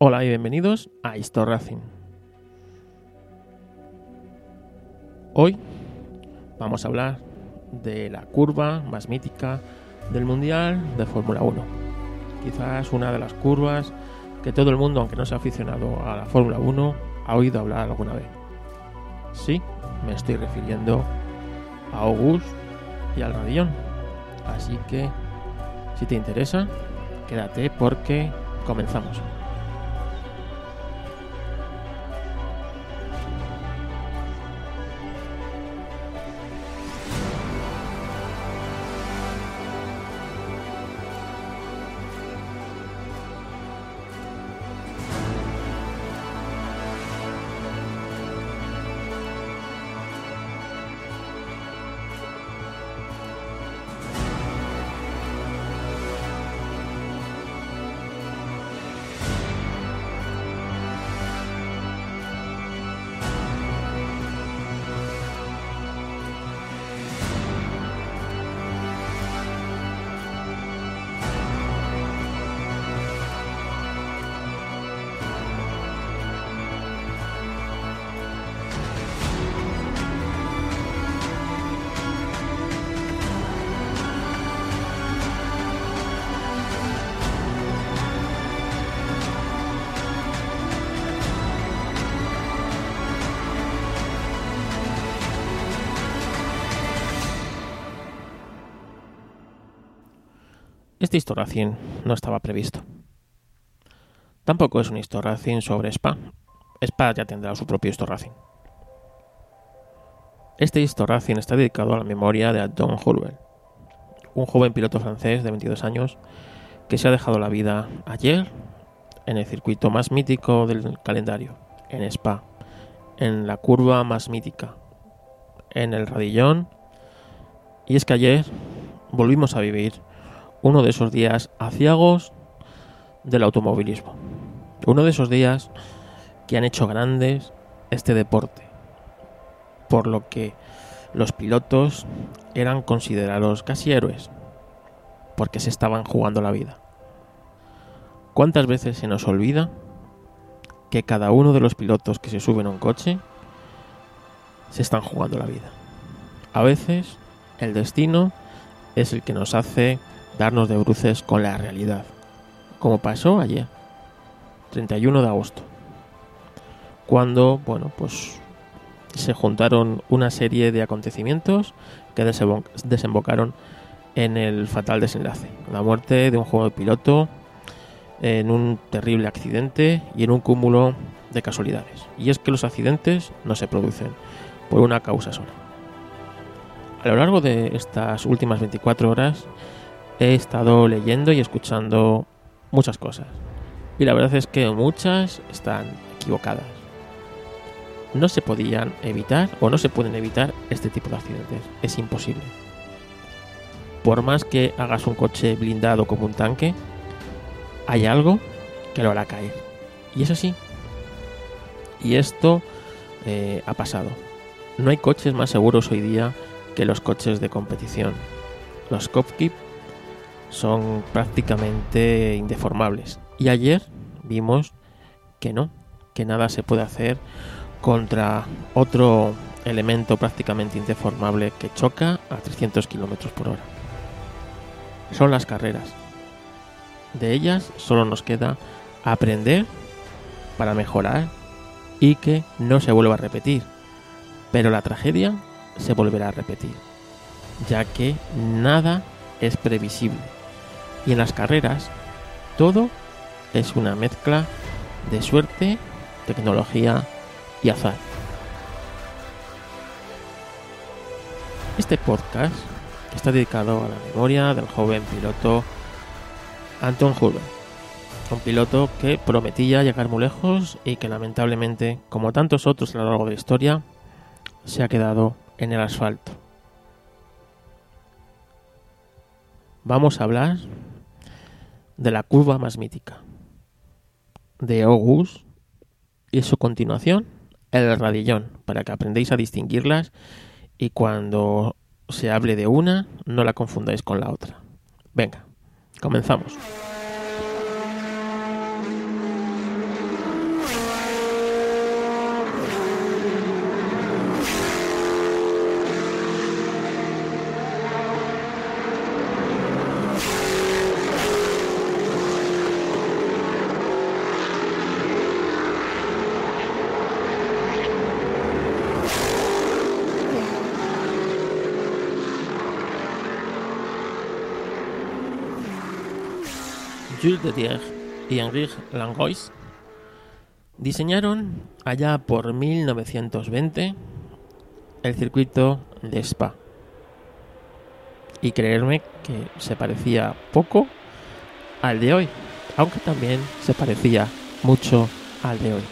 Hola y bienvenidos a Histor Racing. Hoy vamos a hablar de la curva más mítica del Mundial de Fórmula 1. Quizás una de las curvas que todo el mundo, aunque no sea aficionado a la Fórmula 1, ha oído hablar alguna vez. Sí, me estoy refiriendo a August y al Radillón. Así que, si te interesa, quédate porque comenzamos. Historracing no estaba previsto. Tampoco es un Historracing sobre Spa. Spa ya tendrá su propio Historracing. Este Historracing está dedicado a la memoria de Anton Hulbel, un joven piloto francés de 22 años que se ha dejado la vida ayer en el circuito más mítico del calendario, en Spa, en la curva más mítica, en el Radillón. Y es que ayer volvimos a vivir uno de esos días aciagos del automovilismo. Uno de esos días que han hecho grandes este deporte. Por lo que los pilotos eran considerados casi héroes. Porque se estaban jugando la vida. ¿Cuántas veces se nos olvida que cada uno de los pilotos que se suben a un coche se están jugando la vida? A veces el destino es el que nos hace darnos de bruces con la realidad, como pasó ayer, 31 de agosto, cuando, bueno, pues se juntaron una serie de acontecimientos que desembocaron en el fatal desenlace, la muerte de un joven piloto en un terrible accidente y en un cúmulo de casualidades. Y es que los accidentes no se producen por una causa sola. A lo largo de estas últimas 24 horas he estado leyendo y escuchando muchas cosas. Y la verdad es que muchas están equivocadas. No se podían evitar o no se pueden evitar este tipo de accidentes. Es imposible. Por más que hagas un coche blindado como un tanque, hay algo que lo hará caer. Y es así. Y esto eh, ha pasado. No hay coches más seguros hoy día que los coches de competición. Los Copkeep son prácticamente indeformables. Y ayer vimos que no, que nada se puede hacer contra otro elemento prácticamente indeformable que choca a 300 km por hora. Son las carreras. De ellas solo nos queda aprender para mejorar y que no se vuelva a repetir. Pero la tragedia se volverá a repetir, ya que nada es previsible y en las carreras todo es una mezcla de suerte, tecnología y azar. Este podcast está dedicado a la memoria del joven piloto Anton Hurber, un piloto que prometía llegar muy lejos y que lamentablemente, como tantos otros a lo largo de la historia, se ha quedado en el asfalto. Vamos a hablar de la curva más mítica, de August y su continuación, el radillón, para que aprendáis a distinguirlas y cuando se hable de una, no la confundáis con la otra. Venga, comenzamos. Jules de Dier y Henri Langois diseñaron allá por 1920 el circuito de Spa. Y creerme que se parecía poco al de hoy, aunque también se parecía mucho al de hoy.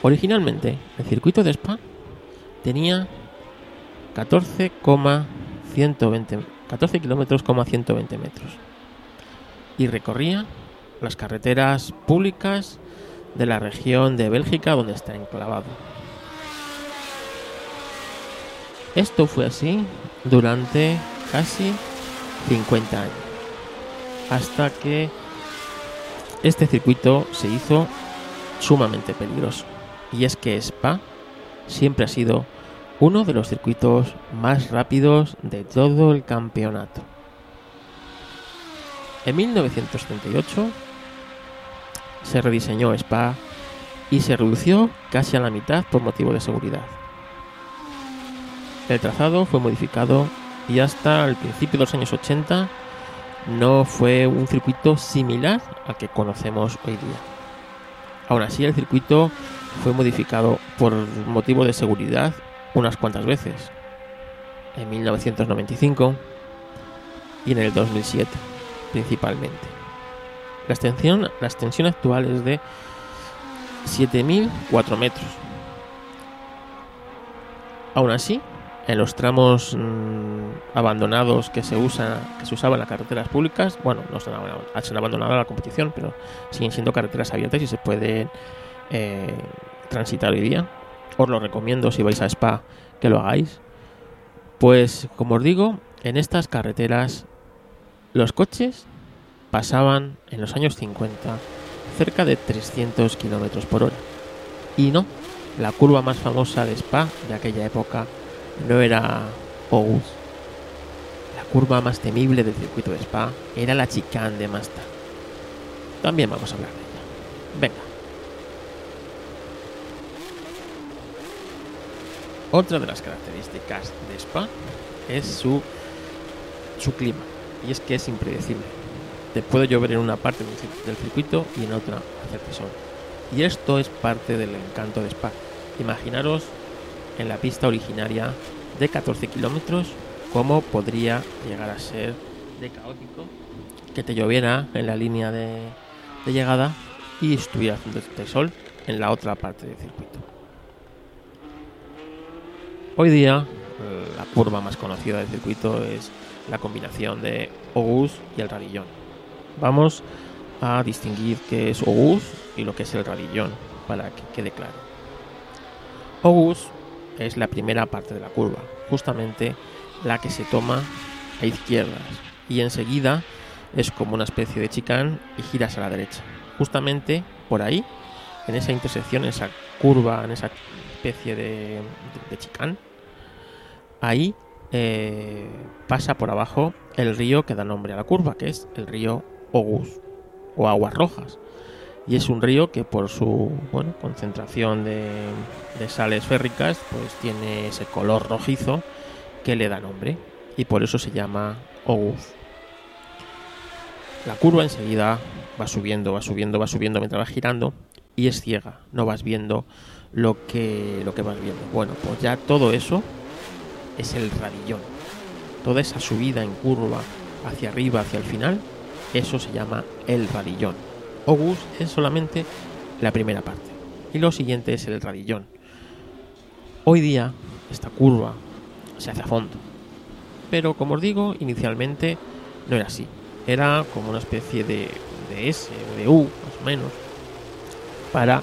Originalmente, el circuito de Spa tenía 14,120 14 kilómetros, 120 metros y recorría las carreteras públicas de la región de Bélgica donde está enclavado. Esto fue así durante casi 50 años, hasta que este circuito se hizo sumamente peligroso. Y es que Spa siempre ha sido uno de los circuitos más rápidos de todo el campeonato. En 1938 se rediseñó Spa y se redució casi a la mitad por motivo de seguridad. El trazado fue modificado y hasta el principio de los años 80 no fue un circuito similar al que conocemos hoy día. Aún así, el circuito fue modificado por motivo de seguridad unas cuantas veces. En 1995 y en el 2007 principalmente. La extensión, la extensión actual es de 7.004 metros. Aún así, en los tramos mm, abandonados que se usan, que se usaban las carreteras públicas, bueno, no se han, abandonado la competición, pero siguen siendo carreteras abiertas y se pueden eh, transitar hoy día. Os lo recomiendo si vais a Spa que lo hagáis. Pues como os digo, en estas carreteras los coches pasaban en los años 50 cerca de 300 kilómetros por hora. Y no, la curva más famosa de Spa de aquella época no era Ous. La curva más temible del circuito de Spa era la chicane de Masta. También vamos a hablar de ella. Venga. Otra de las características de Spa es su, su clima. Y es que es impredecible. Te puede llover en una parte del circuito y en otra hacerte sol. Y esto es parte del encanto de Spa. Imaginaros en la pista originaria de 14 kilómetros cómo podría llegar a ser de caótico que te lloviera en la línea de, llegada y estuviera haciendo este sol en la otra parte del circuito. Hoy día, la curva más conocida del circuito es la combinación de Ogus y el radillón. Vamos a distinguir qué es Ogus y lo que es el radillón para que quede claro. Ogus es la primera parte de la curva, justamente la que se toma a izquierdas y enseguida es como una especie de chicán y giras a la derecha. Justamente por ahí, en esa intersección, en esa curva, en esa especie de, de, chicán, ahí eh, pasa por abajo el río que da nombre a la curva, que es el río Ogus o Aguas Rojas. Y es un río que por su bueno, concentración de, sales férricas pues tiene ese color rojizo que le da nombre y por eso se llama Ogus. La curva enseguida va subiendo, va subiendo, va subiendo mientras va girando y es ciega, no vas viendo lo que, lo que vas viendo. Bueno, pues ya todo eso es el radillón. Toda esa subida en curva hacia arriba, hacia el final, eso se llama el radillón. Ogus es solamente la primera parte. Y lo siguiente es el radillón. Hoy día, esta curva se hace a fondo. Pero como os digo, inicialmente no era así. Era como una especie de, de S o de U, más o menos, para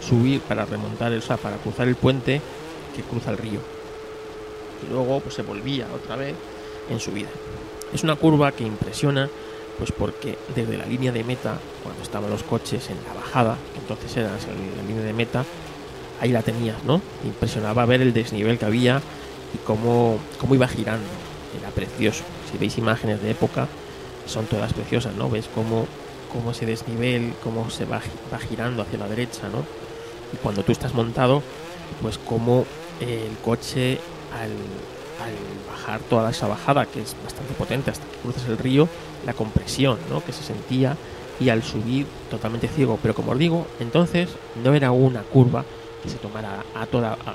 subir, para remontar, o sea, para cruzar el puente que cruza el río. Y luego pues se volvía otra vez en subida. Es una curva que impresiona, pues porque desde la línea de meta, cuando estaban los coches en la bajada, entonces era la línea de meta, ahí la tenías, ¿no? Impresionaba ver el desnivel que había y cómo, cómo iba girando. Era precioso. Si veis imágenes de época, son todas preciosas, ¿no? Ves cómo, cómo ese desnivel, cómo se va, va girando hacia la derecha, ¿no? y cuando tú estás montado, pues como el coche al, bajar toda esa bajada, que es bastante potente hasta que cruzas el río, la compresión ¿no? que se sentía y al subir totalmente ciego. Pero como os digo, entonces no era una curva que se tomara a toda a,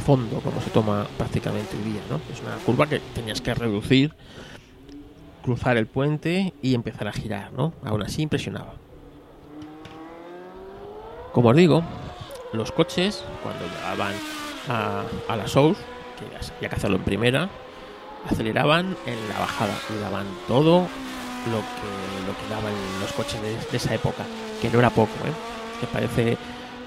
fondo como se toma prácticamente hoy día, ¿no? Es una curva que tenías que reducir, cruzar el puente y empezar a girar, ¿no? Aún así impresionaba. Como os digo, los coches cuando llegaban a, a la South, que había que hacerlo en primera, aceleraban en la bajada y daban todo lo que, lo que daban los coches de, esa época, que no era poco, ¿eh? que parece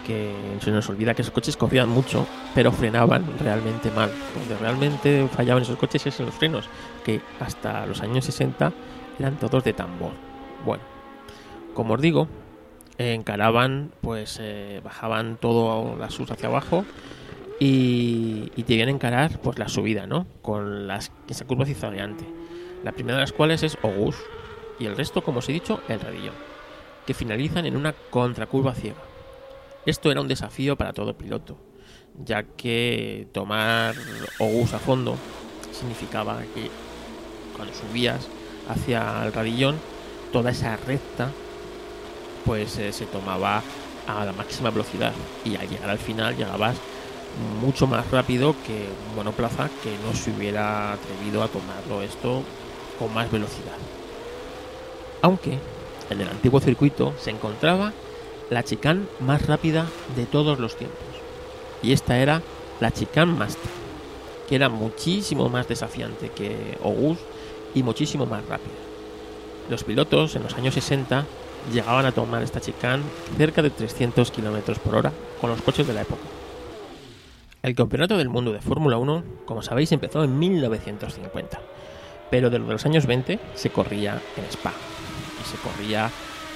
que se nos olvida que esos coches corrían mucho, pero frenaban realmente mal. Donde realmente fallaban esos coches es en los frenos, que hasta los años 60 eran todos de tambor. Bueno, como os digo, encaraban, pues eh, bajaban todo la sus hacia abajo y, te iban a encarar pues la subida, ¿no? Con las, esa curva zigzagueante. La primera de las cuales es Ogus y el resto, como os he dicho, el radillón, que finalizan en una contracurva ciega. Esto era un desafío para todo piloto, ya que tomar Ogus a fondo significaba que cuando subías hacia el radillón, toda esa recta pues eh, se tomaba a la máxima velocidad y al llegar al final llegabas mucho más rápido que un monoplaza que no se hubiera atrevido a tomarlo esto con más velocidad. Aunque en el antiguo circuito se encontraba la chicane más rápida de todos los tiempos. Y esta era la chicane Master, que era muchísimo más desafiante que Ogus y muchísimo más rápida. Los pilotos en los años 60 llegaban a tomar esta chicane cerca de 300 km por hora con los coches de la época. El Campeonato del Mundo de Fórmula 1, como sabéis, empezó en 1950, pero de los años 20 se corría en Spa. Y se corría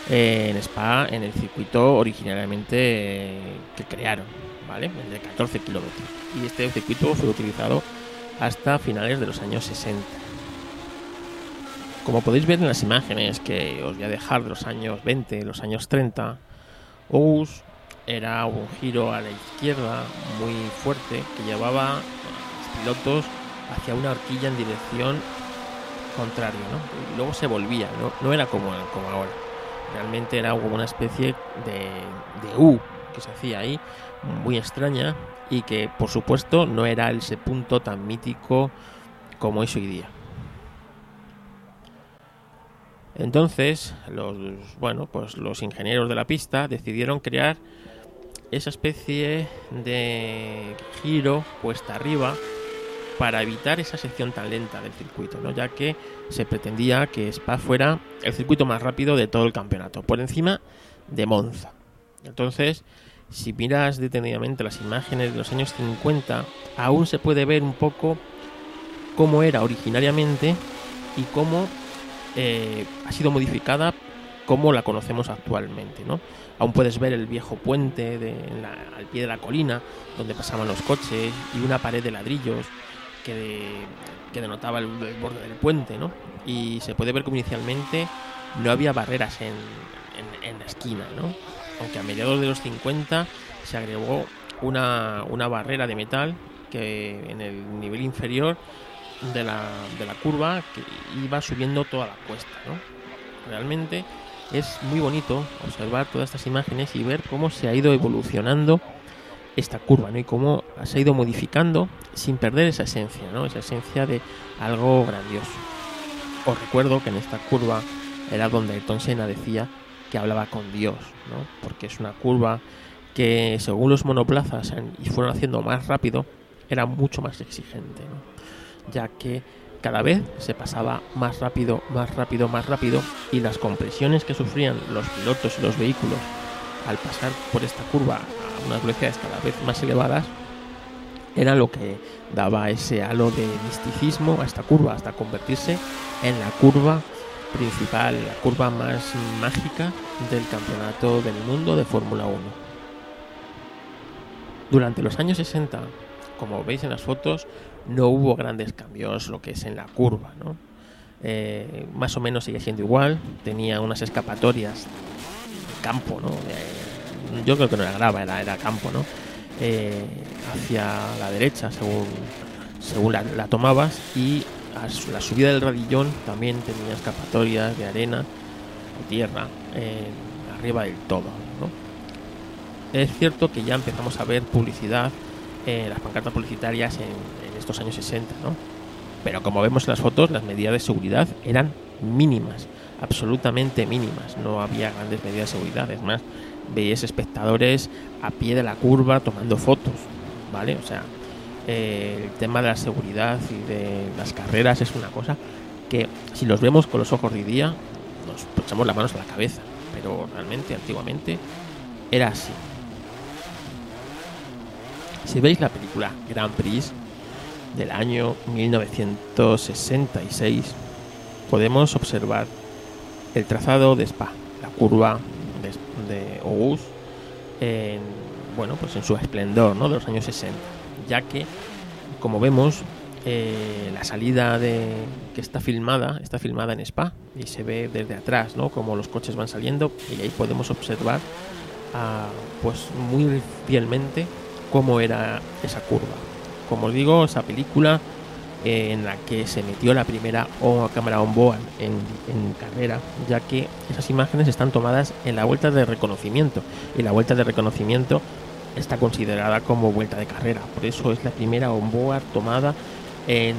eh, en Spa en el circuito originalmente eh, que crearon, ¿vale? El de 14 kilómetros. Y este circuito fue utilizado hasta finales de los años 60. Como podéis ver en las imágenes que os voy a dejar de los años 20, los años 30, Ous era un giro a la izquierda muy fuerte que llevaba a los pilotos hacia una horquilla en dirección contraria, ¿no? Y luego se volvía, ¿no? Era como, como ahora. Realmente era como una especie de, de U que se hacía ahí, muy extraña y que por supuesto no era ese punto tan mítico como es hoy día. Entonces, los, bueno, pues los ingenieros de la pista decidieron crear esa especie de giro puesta arriba para evitar esa sección tan lenta del circuito, ¿no? ya que se pretendía que Spa fuera el circuito más rápido de todo el campeonato, por encima de Monza. Entonces, si miras detenidamente las imágenes de los años 50, aún se puede ver un poco cómo era originariamente y cómo eh, ha sido modificada como la conocemos actualmente. ¿no? Aún puedes ver el viejo puente de, al pie de la colina donde pasaban los coches y una pared de ladrillos que, que denotaba el, borde del puente. ¿no? Y se puede ver como inicialmente no había barreras en, en, la esquina. ¿no? Aunque a mediados de los 50 se agregó una, una barrera de metal que en el nivel inferior de la, de la curva que iba subiendo toda la cuesta. ¿no? Realmente es muy bonito observar todas estas imágenes y ver cómo se ha ido evolucionando esta curva ¿no? y cómo se ha ido modificando sin perder esa esencia, ¿no? esa esencia de algo grandioso. Os recuerdo que en esta curva era donde Ayrton Senna decía que hablaba con Dios, ¿no? porque es una curva que según los monoplazas y fueron haciendo más rápido, era mucho más exigente. ¿no? ya que cada vez se pasaba más rápido, más rápido, más rápido y las compresiones que sufrían los pilotos y los vehículos al pasar por esta curva a unas velocidades cada vez más elevadas era lo que daba ese halo de misticismo a esta curva hasta convertirse en la curva principal, la curva más mágica del campeonato del mundo de Fórmula 1. Durante los años 60, como veis en las fotos, no hubo grandes cambios lo que es en la curva, ¿no? Eh, más o menos sigue siendo igual, tenía unas escapatorias de campo, ¿no? yo creo que no era grava, era, campo, ¿no? Eh, hacia la derecha, según según la, tomabas y la subida del radillón también tenía escapatorias de arena o tierra arriba del todo. Es cierto que ya empezamos a ver publicidad, en las pancartas publicitarias estos años 60, ¿no? pero como vemos en las fotos, las medidas de seguridad eran mínimas, absolutamente mínimas. No había grandes medidas de seguridad. Es más, veías espectadores a pie de la curva tomando fotos, ¿vale? O sea, eh, el tema de la seguridad y de las carreras es una cosa que si los vemos con los ojos de día, nos echamos las manos a la cabeza. Pero realmente, antiguamente, era así. Si veis la película Grand Prix, del año 1966 podemos observar el trazado de Spa, la curva de, Ogus, en, bueno, pues en su esplendor ¿no? de los años 60, ya que, como vemos, eh, la salida de que está filmada está filmada en Spa y se ve desde atrás, ¿no? Como los coches van saliendo y ahí podemos observar, ah, pues muy fielmente cómo era esa curva como os digo, esa película eh, en la que se metió la primera cámara on board en, carrera, ya que esas imágenes están tomadas en la vuelta de reconocimiento y la vuelta de reconocimiento está considerada como vuelta de carrera, por eso es la primera on board tomada en,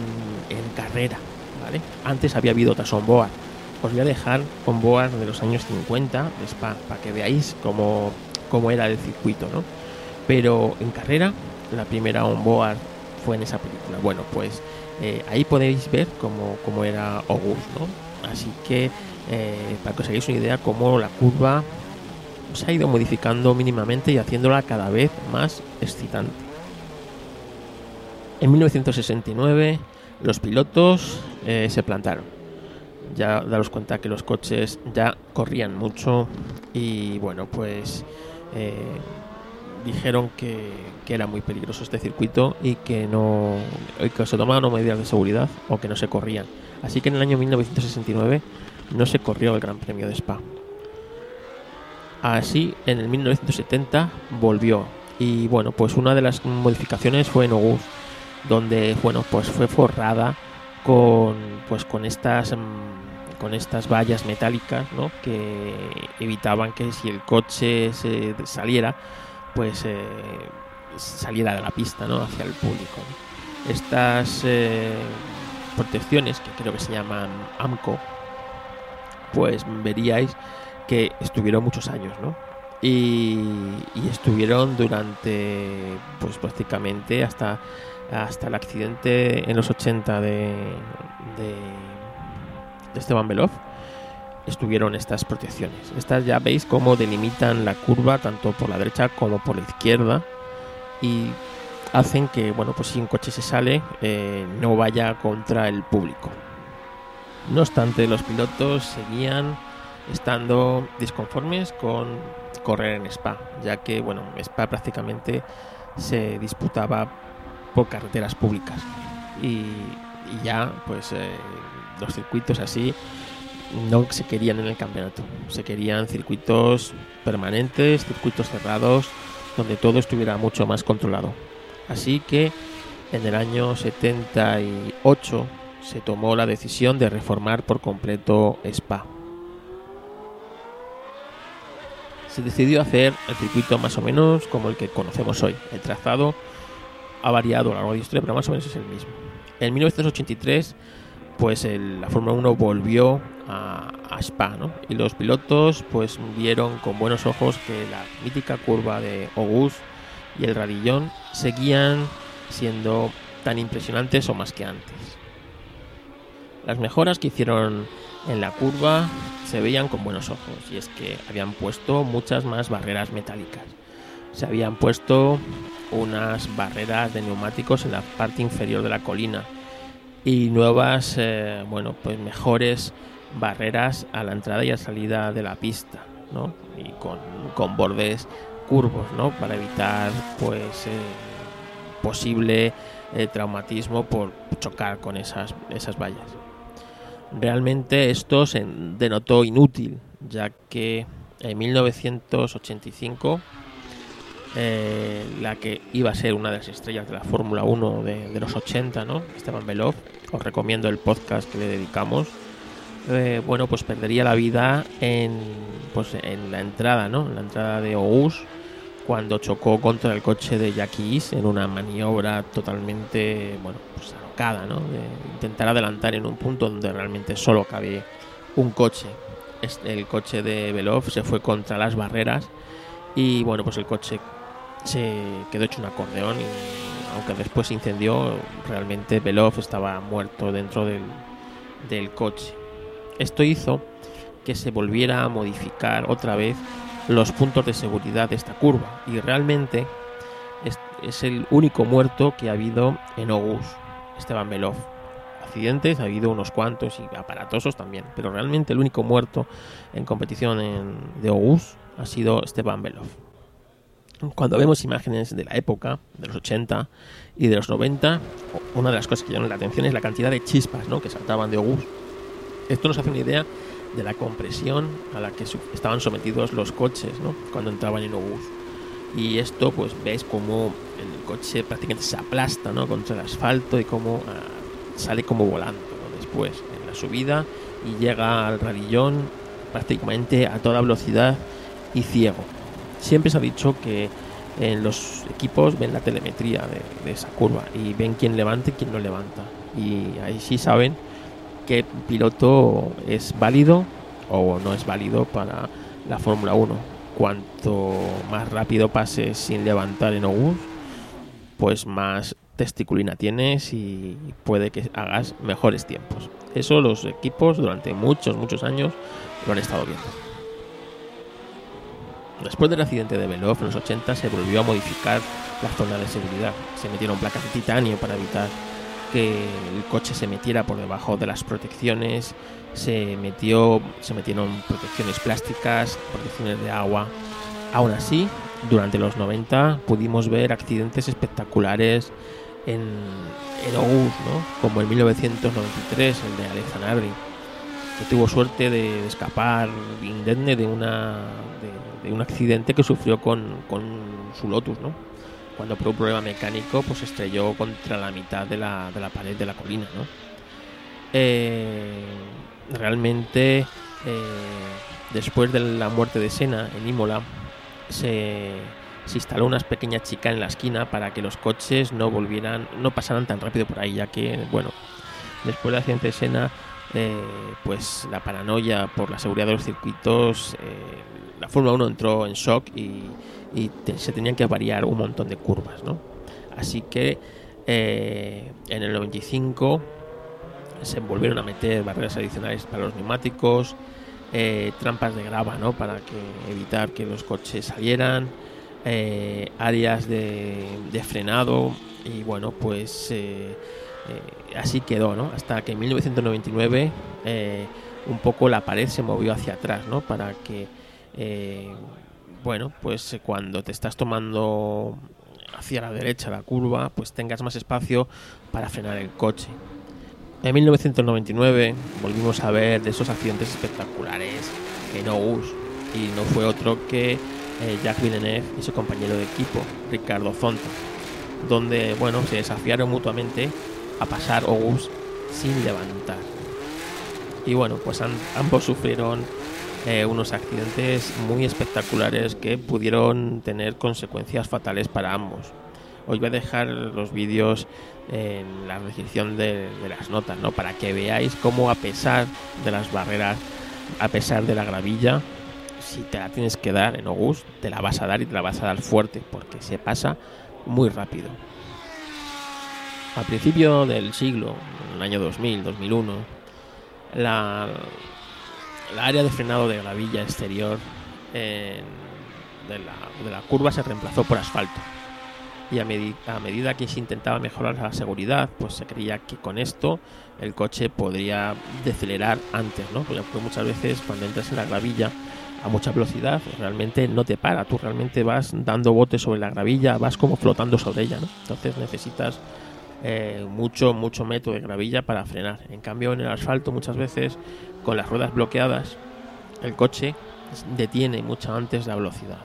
carrera. ¿vale? Antes había habido otras on board. Os voy a dejar on board de los años 50 de Spa para que veáis cómo, cómo era el circuito. ¿no? Pero en carrera, la primera on board fue en esa película. Bueno, pues eh, ahí podéis ver cómo, era August. Así que eh, para que os hagáis una idea cómo la curva se ha ido modificando mínimamente y haciéndola cada vez más excitante. En 1969 los pilotos eh, se plantaron. Ya daros cuenta que los coches ya corrían mucho y bueno, pues dijeron que, era muy peligroso este circuito y que no que se tomaban medidas de seguridad o que no se corrían. Así que en el año 1969 no se corrió el Gran Premio de Spa. Así, en el 1970 volvió y bueno, pues una de las modificaciones fue en August, donde bueno, pues fue forrada con pues con estas mm, con estas vallas metálicas ¿no? que evitaban que si el coche se saliera pues eh, saliera de la pista ¿no? hacia el público. Estas eh, protecciones, que creo que se llaman AMCO, pues veríais que estuvieron muchos años, ¿no? Y, estuvieron durante, pues prácticamente hasta, hasta el accidente en los 80 de, de, Esteban Belov estuvieron estas protecciones. Estas ya veis cómo delimitan la curva tanto por la derecha como por la izquierda y hacen que, bueno, pues si un coche se sale, eh, no vaya contra el público. No obstante, los pilotos seguían estando disconformes con correr en Spa, ya que, bueno, Spa prácticamente se disputaba por carreteras públicas y, ya, pues, eh, los circuitos así no se querían en el campeonato. Se querían circuitos permanentes, circuitos cerrados, donde todo estuviera mucho más controlado. Así que en el año 78 se tomó la decisión de reformar por completo Spa. Se decidió hacer el circuito más o menos como el que conocemos hoy. El trazado ha variado a lo largo de la historia, pero más o menos es el mismo. En 1983 pues la Fórmula 1 volvió a, Spa, ¿no? Y los pilotos pues vieron con buenos ojos que la mítica curva de August y el radillón seguían siendo tan impresionantes o más que antes. Las mejoras que hicieron en la curva se veían con buenos ojos y es que habían puesto muchas más barreras metálicas. Se habían puesto unas barreras de neumáticos en la parte inferior de la colina y nuevas, eh, bueno, pues mejores barreras a la entrada y a salida de la pista, ¿no? Y con, bordes curvos, ¿no? Para evitar, pues, eh, posible eh, traumatismo por chocar con esas, esas vallas. Realmente esto se denotó inútil, ya que en 1985 eh, la que iba a ser una de las estrellas de la Fórmula 1 de, los 80, ¿no? Esteban Belov. Os recomiendo el podcast que le dedicamos. Eh, bueno, pues perdería la vida en, pues en la entrada, ¿no? En la entrada de Ous cuando chocó contra el coche de Jackie en una maniobra totalmente, bueno, pues alocada, ¿no? De intentar adelantar en un punto donde realmente solo cabe un coche. El coche de Belov se fue contra las barreras y bueno, pues el coche se quedó hecho un acordeón y aunque después se incendió, realmente Belov estaba muerto dentro del, del coche. Esto hizo que se volviera a modificar otra vez los puntos de seguridad de esta curva y realmente es, el único muerto que ha habido en Ogus, Esteban Belov. Accidentes ha habido unos cuantos y aparatosos también, pero realmente el único muerto en competición en, de Ogus ha sido Esteban Belov. Cuando vemos imágenes de la época, de los 80 y de los 90, una de las cosas que llaman la atención es la cantidad de chispas ¿no? que saltaban de Ogus. Esto nos hace una idea de la compresión a la que estaban sometidos los coches ¿no? cuando entraban en Ogus. Y esto, pues veis como el coche prácticamente se aplasta ¿no? contra el asfalto y como ah, sale como volando después en la subida y llega al radillón prácticamente a toda velocidad y ciego siempre se ha dicho que en los equipos ven la telemetría de, esa curva y ven quién levanta y quién no levanta. Y ahí sí saben qué piloto es válido o no es válido para la Fórmula 1. Cuanto más rápido pases sin levantar en Ogus, pues más testiculina tienes y puede que hagas mejores tiempos. Eso los equipos durante muchos, muchos años lo han estado viendo. Después del accidente de Belov en los 80 se volvió a modificar la zona de seguridad. Se metieron placas de titanio para evitar que el coche se metiera por debajo de las protecciones, se metió, se metieron protecciones plásticas, protecciones de agua. Aún así, durante los 90 pudimos ver accidentes espectaculares en, en ¿no? como en 1993, el de Alex Zanardi, que tuvo suerte de, escapar indemne de una de un accidente que sufrió con, su Lotus, ¿no? Cuando por un problema mecánico pues estrelló contra la mitad de la, de la pared de la colina, ¿no? Eh, realmente eh, después de la muerte de Sena en Imola se, se instaló una pequeña chica en la esquina para que los coches no volvieran, no pasaran tan rápido por ahí, ya que, bueno, después del accidente de Sena, eh, pues la paranoia por la seguridad de los circuitos la Fórmula 1 entró en shock y, se tenían que variar un montón de curvas, ¿no? Así que eh, en el 95 se volvieron a meter barreras adicionales para los neumáticos, eh, trampas de grava, ¿no? Para evitar que los coches salieran, eh, áreas de, frenado y bueno, pues así quedó, ¿no? Hasta que en 1999 un poco la pared se movió hacia atrás, ¿no? Para que eh, bueno, pues eh, cuando te estás tomando hacia la derecha la curva, pues tengas más espacio para frenar el coche. En 1999 volvimos a ver de esos accidentes espectaculares en Ogus y no fue otro que eh, Jacques Villeneuve y su compañero de equipo, Ricardo Zonta, donde bueno, se desafiaron mutuamente a pasar Ogus sin levantar. Y bueno, pues ambos sufrieron eh, unos accidentes muy espectaculares que pudieron tener consecuencias fatales para ambos. Os voy a dejar los vídeos en la descripción de, las notas, ¿no? Para que veáis cómo a pesar de las barreras, a pesar de la gravilla, si te la tienes que dar en August, te la vas a dar y te la vas a dar fuerte, porque se pasa muy rápido. Al principio del siglo, en el año 2000, 2001, la, la área de frenado de gravilla exterior de, la, curva se reemplazó por asfalto. Y a, medida que se intentaba mejorar la seguridad, pues se creía que con esto el coche podría decelerar antes, ¿no? Porque muchas veces cuando entras en la gravilla a mucha velocidad, realmente no te para, tú realmente vas dando botes sobre la gravilla, vas como flotando sobre ella, ¿no? Entonces necesitas eh, mucho, mucho método de gravilla para frenar. En cambio, en el asfalto muchas veces, con las ruedas bloqueadas, el coche detiene mucho antes la velocidad.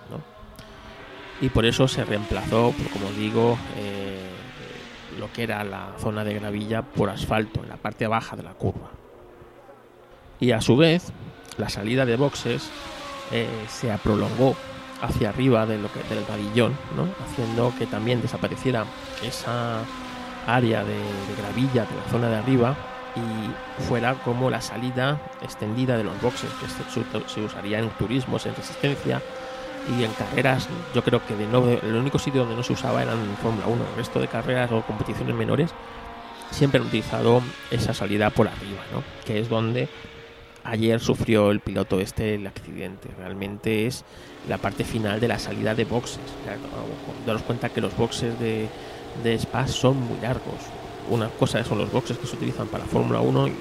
y por eso se reemplazó, como digo, eh, lo que era la zona de gravilla por asfalto en la parte baja de la curva. Y a su vez, la salida de boxes eh, se prolongó hacia arriba de lo que, del pabellón, ¿no? haciendo que también desapareciera esa área de, gravilla de la zona de arriba y fuera como la salida extendida de los boxes, que se, usaría en turismos, en resistencia y en carreras. Yo creo que de el único sitio donde no se usaba era en Fórmula 1. El resto de carreras o competiciones menores siempre han utilizado esa salida por arriba, ¿no? que es donde ayer sufrió el piloto este el accidente. Realmente es la parte final de la salida de boxes. Daros cuenta que los boxes de, de Spa son muy largos. Una cosa son los boxes que se utilizan para Fórmula 1 y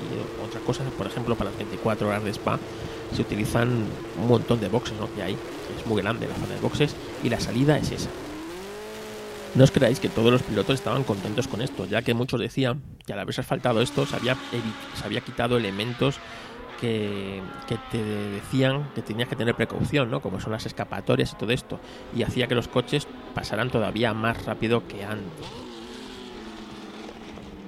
otra cosa, por ejemplo, para las 24 horas de Spa se utilizan un montón de boxes ¿no? que hay. Es muy grande la zona de boxes y la salida es esa. No os creáis que todos los pilotos estaban contentos con esto, ya que muchos decían que al haberse asfaltado esto se había, se había quitado elementos que, te decían que tenías que tener precaución, ¿no? Como son las escapatorias y todo esto. Y hacía que los coches pasaran todavía más rápido que antes.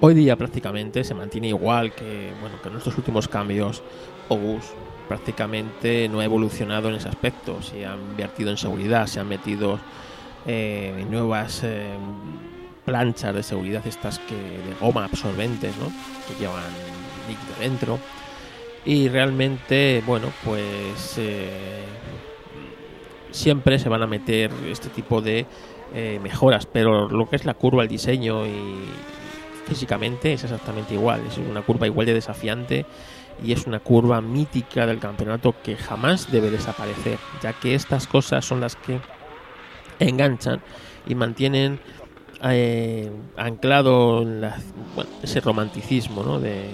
Hoy día prácticamente se mantiene igual que, bueno, que nuestros últimos cambios. Obus prácticamente no ha evolucionado en ese aspecto. Se han invertido en seguridad, se han metido eh, nuevas eh, planchas de seguridad, estas que de goma absorbentes, ¿no? Que llevan líquido dentro y realmente, bueno, pues eh, siempre se van a meter este tipo de eh, mejoras, pero lo que es la curva, el diseño y físicamente es exactamente igual, es una curva igual de desafiante y es una curva mítica del campeonato que jamás debe desaparecer, ya que estas cosas son las que enganchan y mantienen eh, anclado ese romanticismo ¿no? de,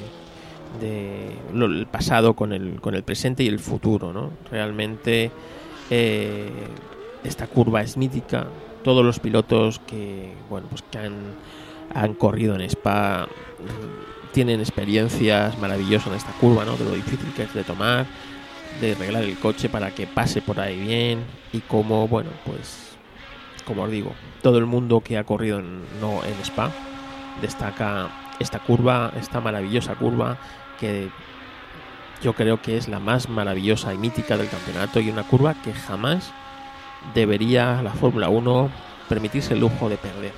de el pasado con el, con el presente y el futuro. ¿no? Realmente eh, esta curva es mítica. Todos los pilotos que, bueno, pues que han, han corrido en Spa mm, tienen experiencias maravillosas en esta curva, ¿no? de lo difícil que es de tomar, de arreglar el coche para que pase por ahí bien y como, bueno, pues como os digo, todo el mundo que ha corrido en, no, en Spa destaca esta curva, esta maravillosa curva que yo creo que es la más maravillosa y mítica del campeonato y una curva que jamás debería la Fórmula 1 permitirse el lujo de perder.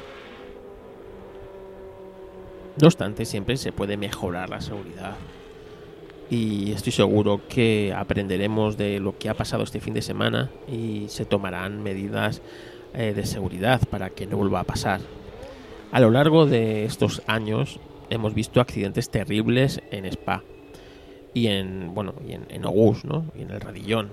No obstante, siempre se puede mejorar la seguridad. Y estoy seguro que aprenderemos de lo que ha pasado este fin de semana y se tomarán medidas eh, de seguridad para que no vuelva a pasar. A lo largo de estos años hemos visto accidentes terribles en Spa y en bueno y en, en Ogus, ¿no? Y en el Radillón.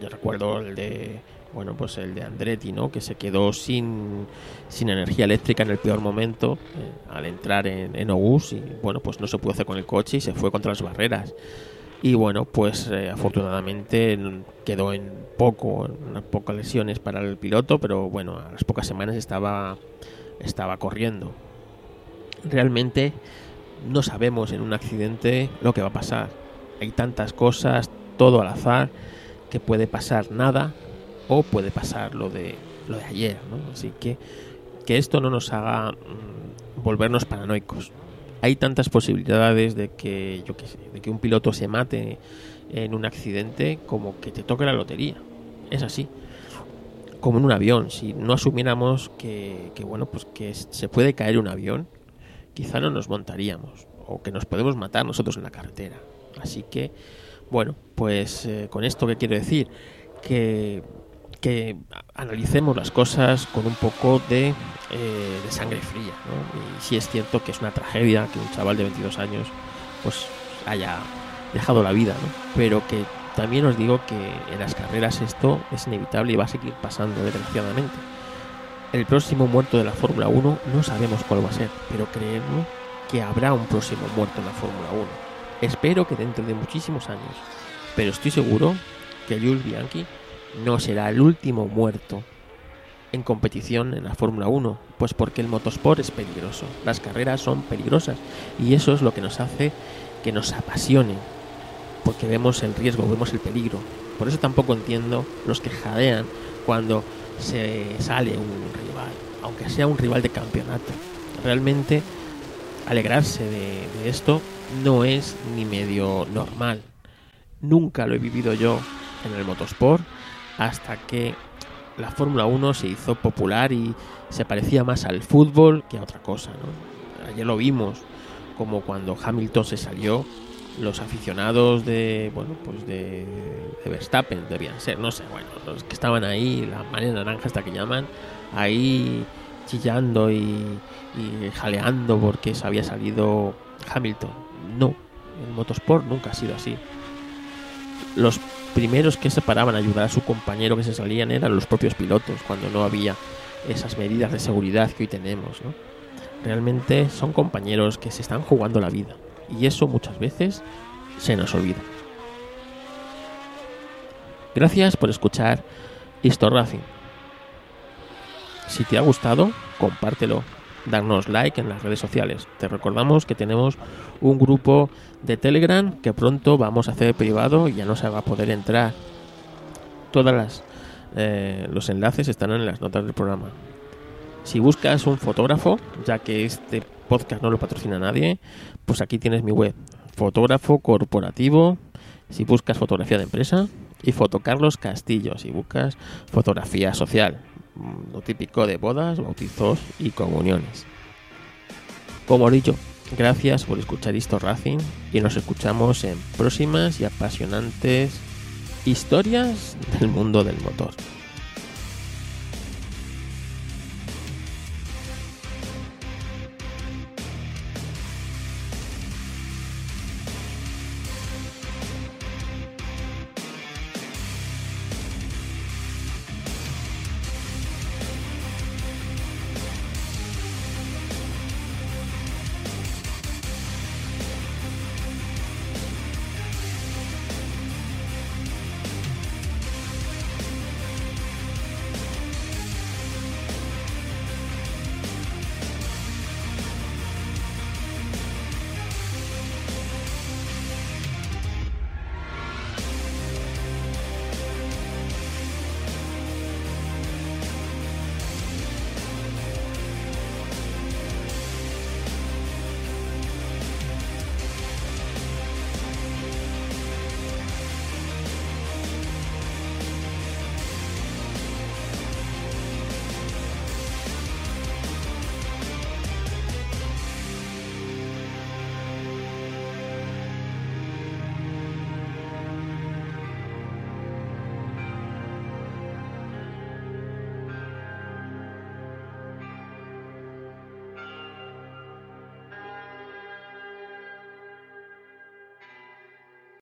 Yo recuerdo el de bueno pues el de Andretti, ¿no? Que se quedó sin, sin energía eléctrica en el peor momento eh, al entrar en, en Ogus y bueno pues no se pudo hacer con el coche y se fue contra las barreras y bueno pues eh, afortunadamente quedó en poco pocas lesiones para el piloto pero bueno a las pocas semanas estaba estaba corriendo realmente no sabemos en un accidente lo que va a pasar. Hay tantas cosas, todo al azar, que puede pasar nada o puede pasar lo de, lo de ayer. Así que que esto no nos haga mm, volvernos paranoicos. Hay tantas posibilidades de que, yo sé, de que un piloto se mate en un accidente como que te toque la lotería. Es así. Como en un avión. Si no asumiéramos que, que bueno, pues que se puede caer un avión, quizá no nos montaríamos o que nos podemos matar nosotros en la carretera. Así que, bueno, pues eh, con esto que quiero decir, que, analicemos las cosas con un poco de, eh, sangre fría. Y si es cierto que es una tragedia que un chaval de 22 años pues haya dejado la vida, ¿no? pero que también os digo que en las carreras esto es inevitable y va a seguir pasando desgraciadamente. El próximo muerto de la Fórmula 1 no sabemos cuál va a ser, pero creemos que habrá un próximo muerto en la Fórmula 1. Espero que dentro de muchísimos años, pero estoy seguro que Jules Bianchi no será el último muerto en competición en la Fórmula 1, pues porque el motosport es peligroso, las carreras son peligrosas y eso es lo que nos hace que nos apasione, porque vemos el riesgo, vemos el peligro. Por eso tampoco entiendo los que jadean cuando se sale un rival, aunque sea un rival de campeonato. Realmente alegrarse de, esto no es ni medio normal. Nunca lo he vivido yo en el motorsport hasta que la Fórmula 1 se hizo popular y se parecía más al fútbol que a otra cosa. ¿no? Ayer lo vimos, como cuando Hamilton se salió, los aficionados de, bueno, pues de, de Verstappen debían ser, no sé, bueno, los que estaban ahí, la manera naranja hasta que llaman, ahí chillando y, y jaleando porque se había salido Hamilton. No, el motorsport nunca ha sido así. Los primeros que se paraban a ayudar a su compañero que se salían eran los propios pilotos, cuando no había esas medidas de seguridad que hoy tenemos. ¿no? Realmente son compañeros que se están jugando la vida y eso muchas veces se nos olvida. Gracias por escuchar Histo Racing. Si te ha gustado, compártelo, darnos like en las redes sociales. Te recordamos que tenemos un grupo de Telegram que pronto vamos a hacer privado y ya no se va a poder entrar. Todas las eh, los enlaces están en las notas del programa. Si buscas un fotógrafo, ya que este podcast no lo patrocina nadie, pues aquí tienes mi web, fotógrafo corporativo. Si buscas fotografía de empresa y foto Carlos Castillo, si buscas fotografía social, lo típico de bodas, bautizos y comuniones. Como he dicho, gracias por escuchar Histo Racing y nos escuchamos en próximas y apasionantes historias del mundo del motor.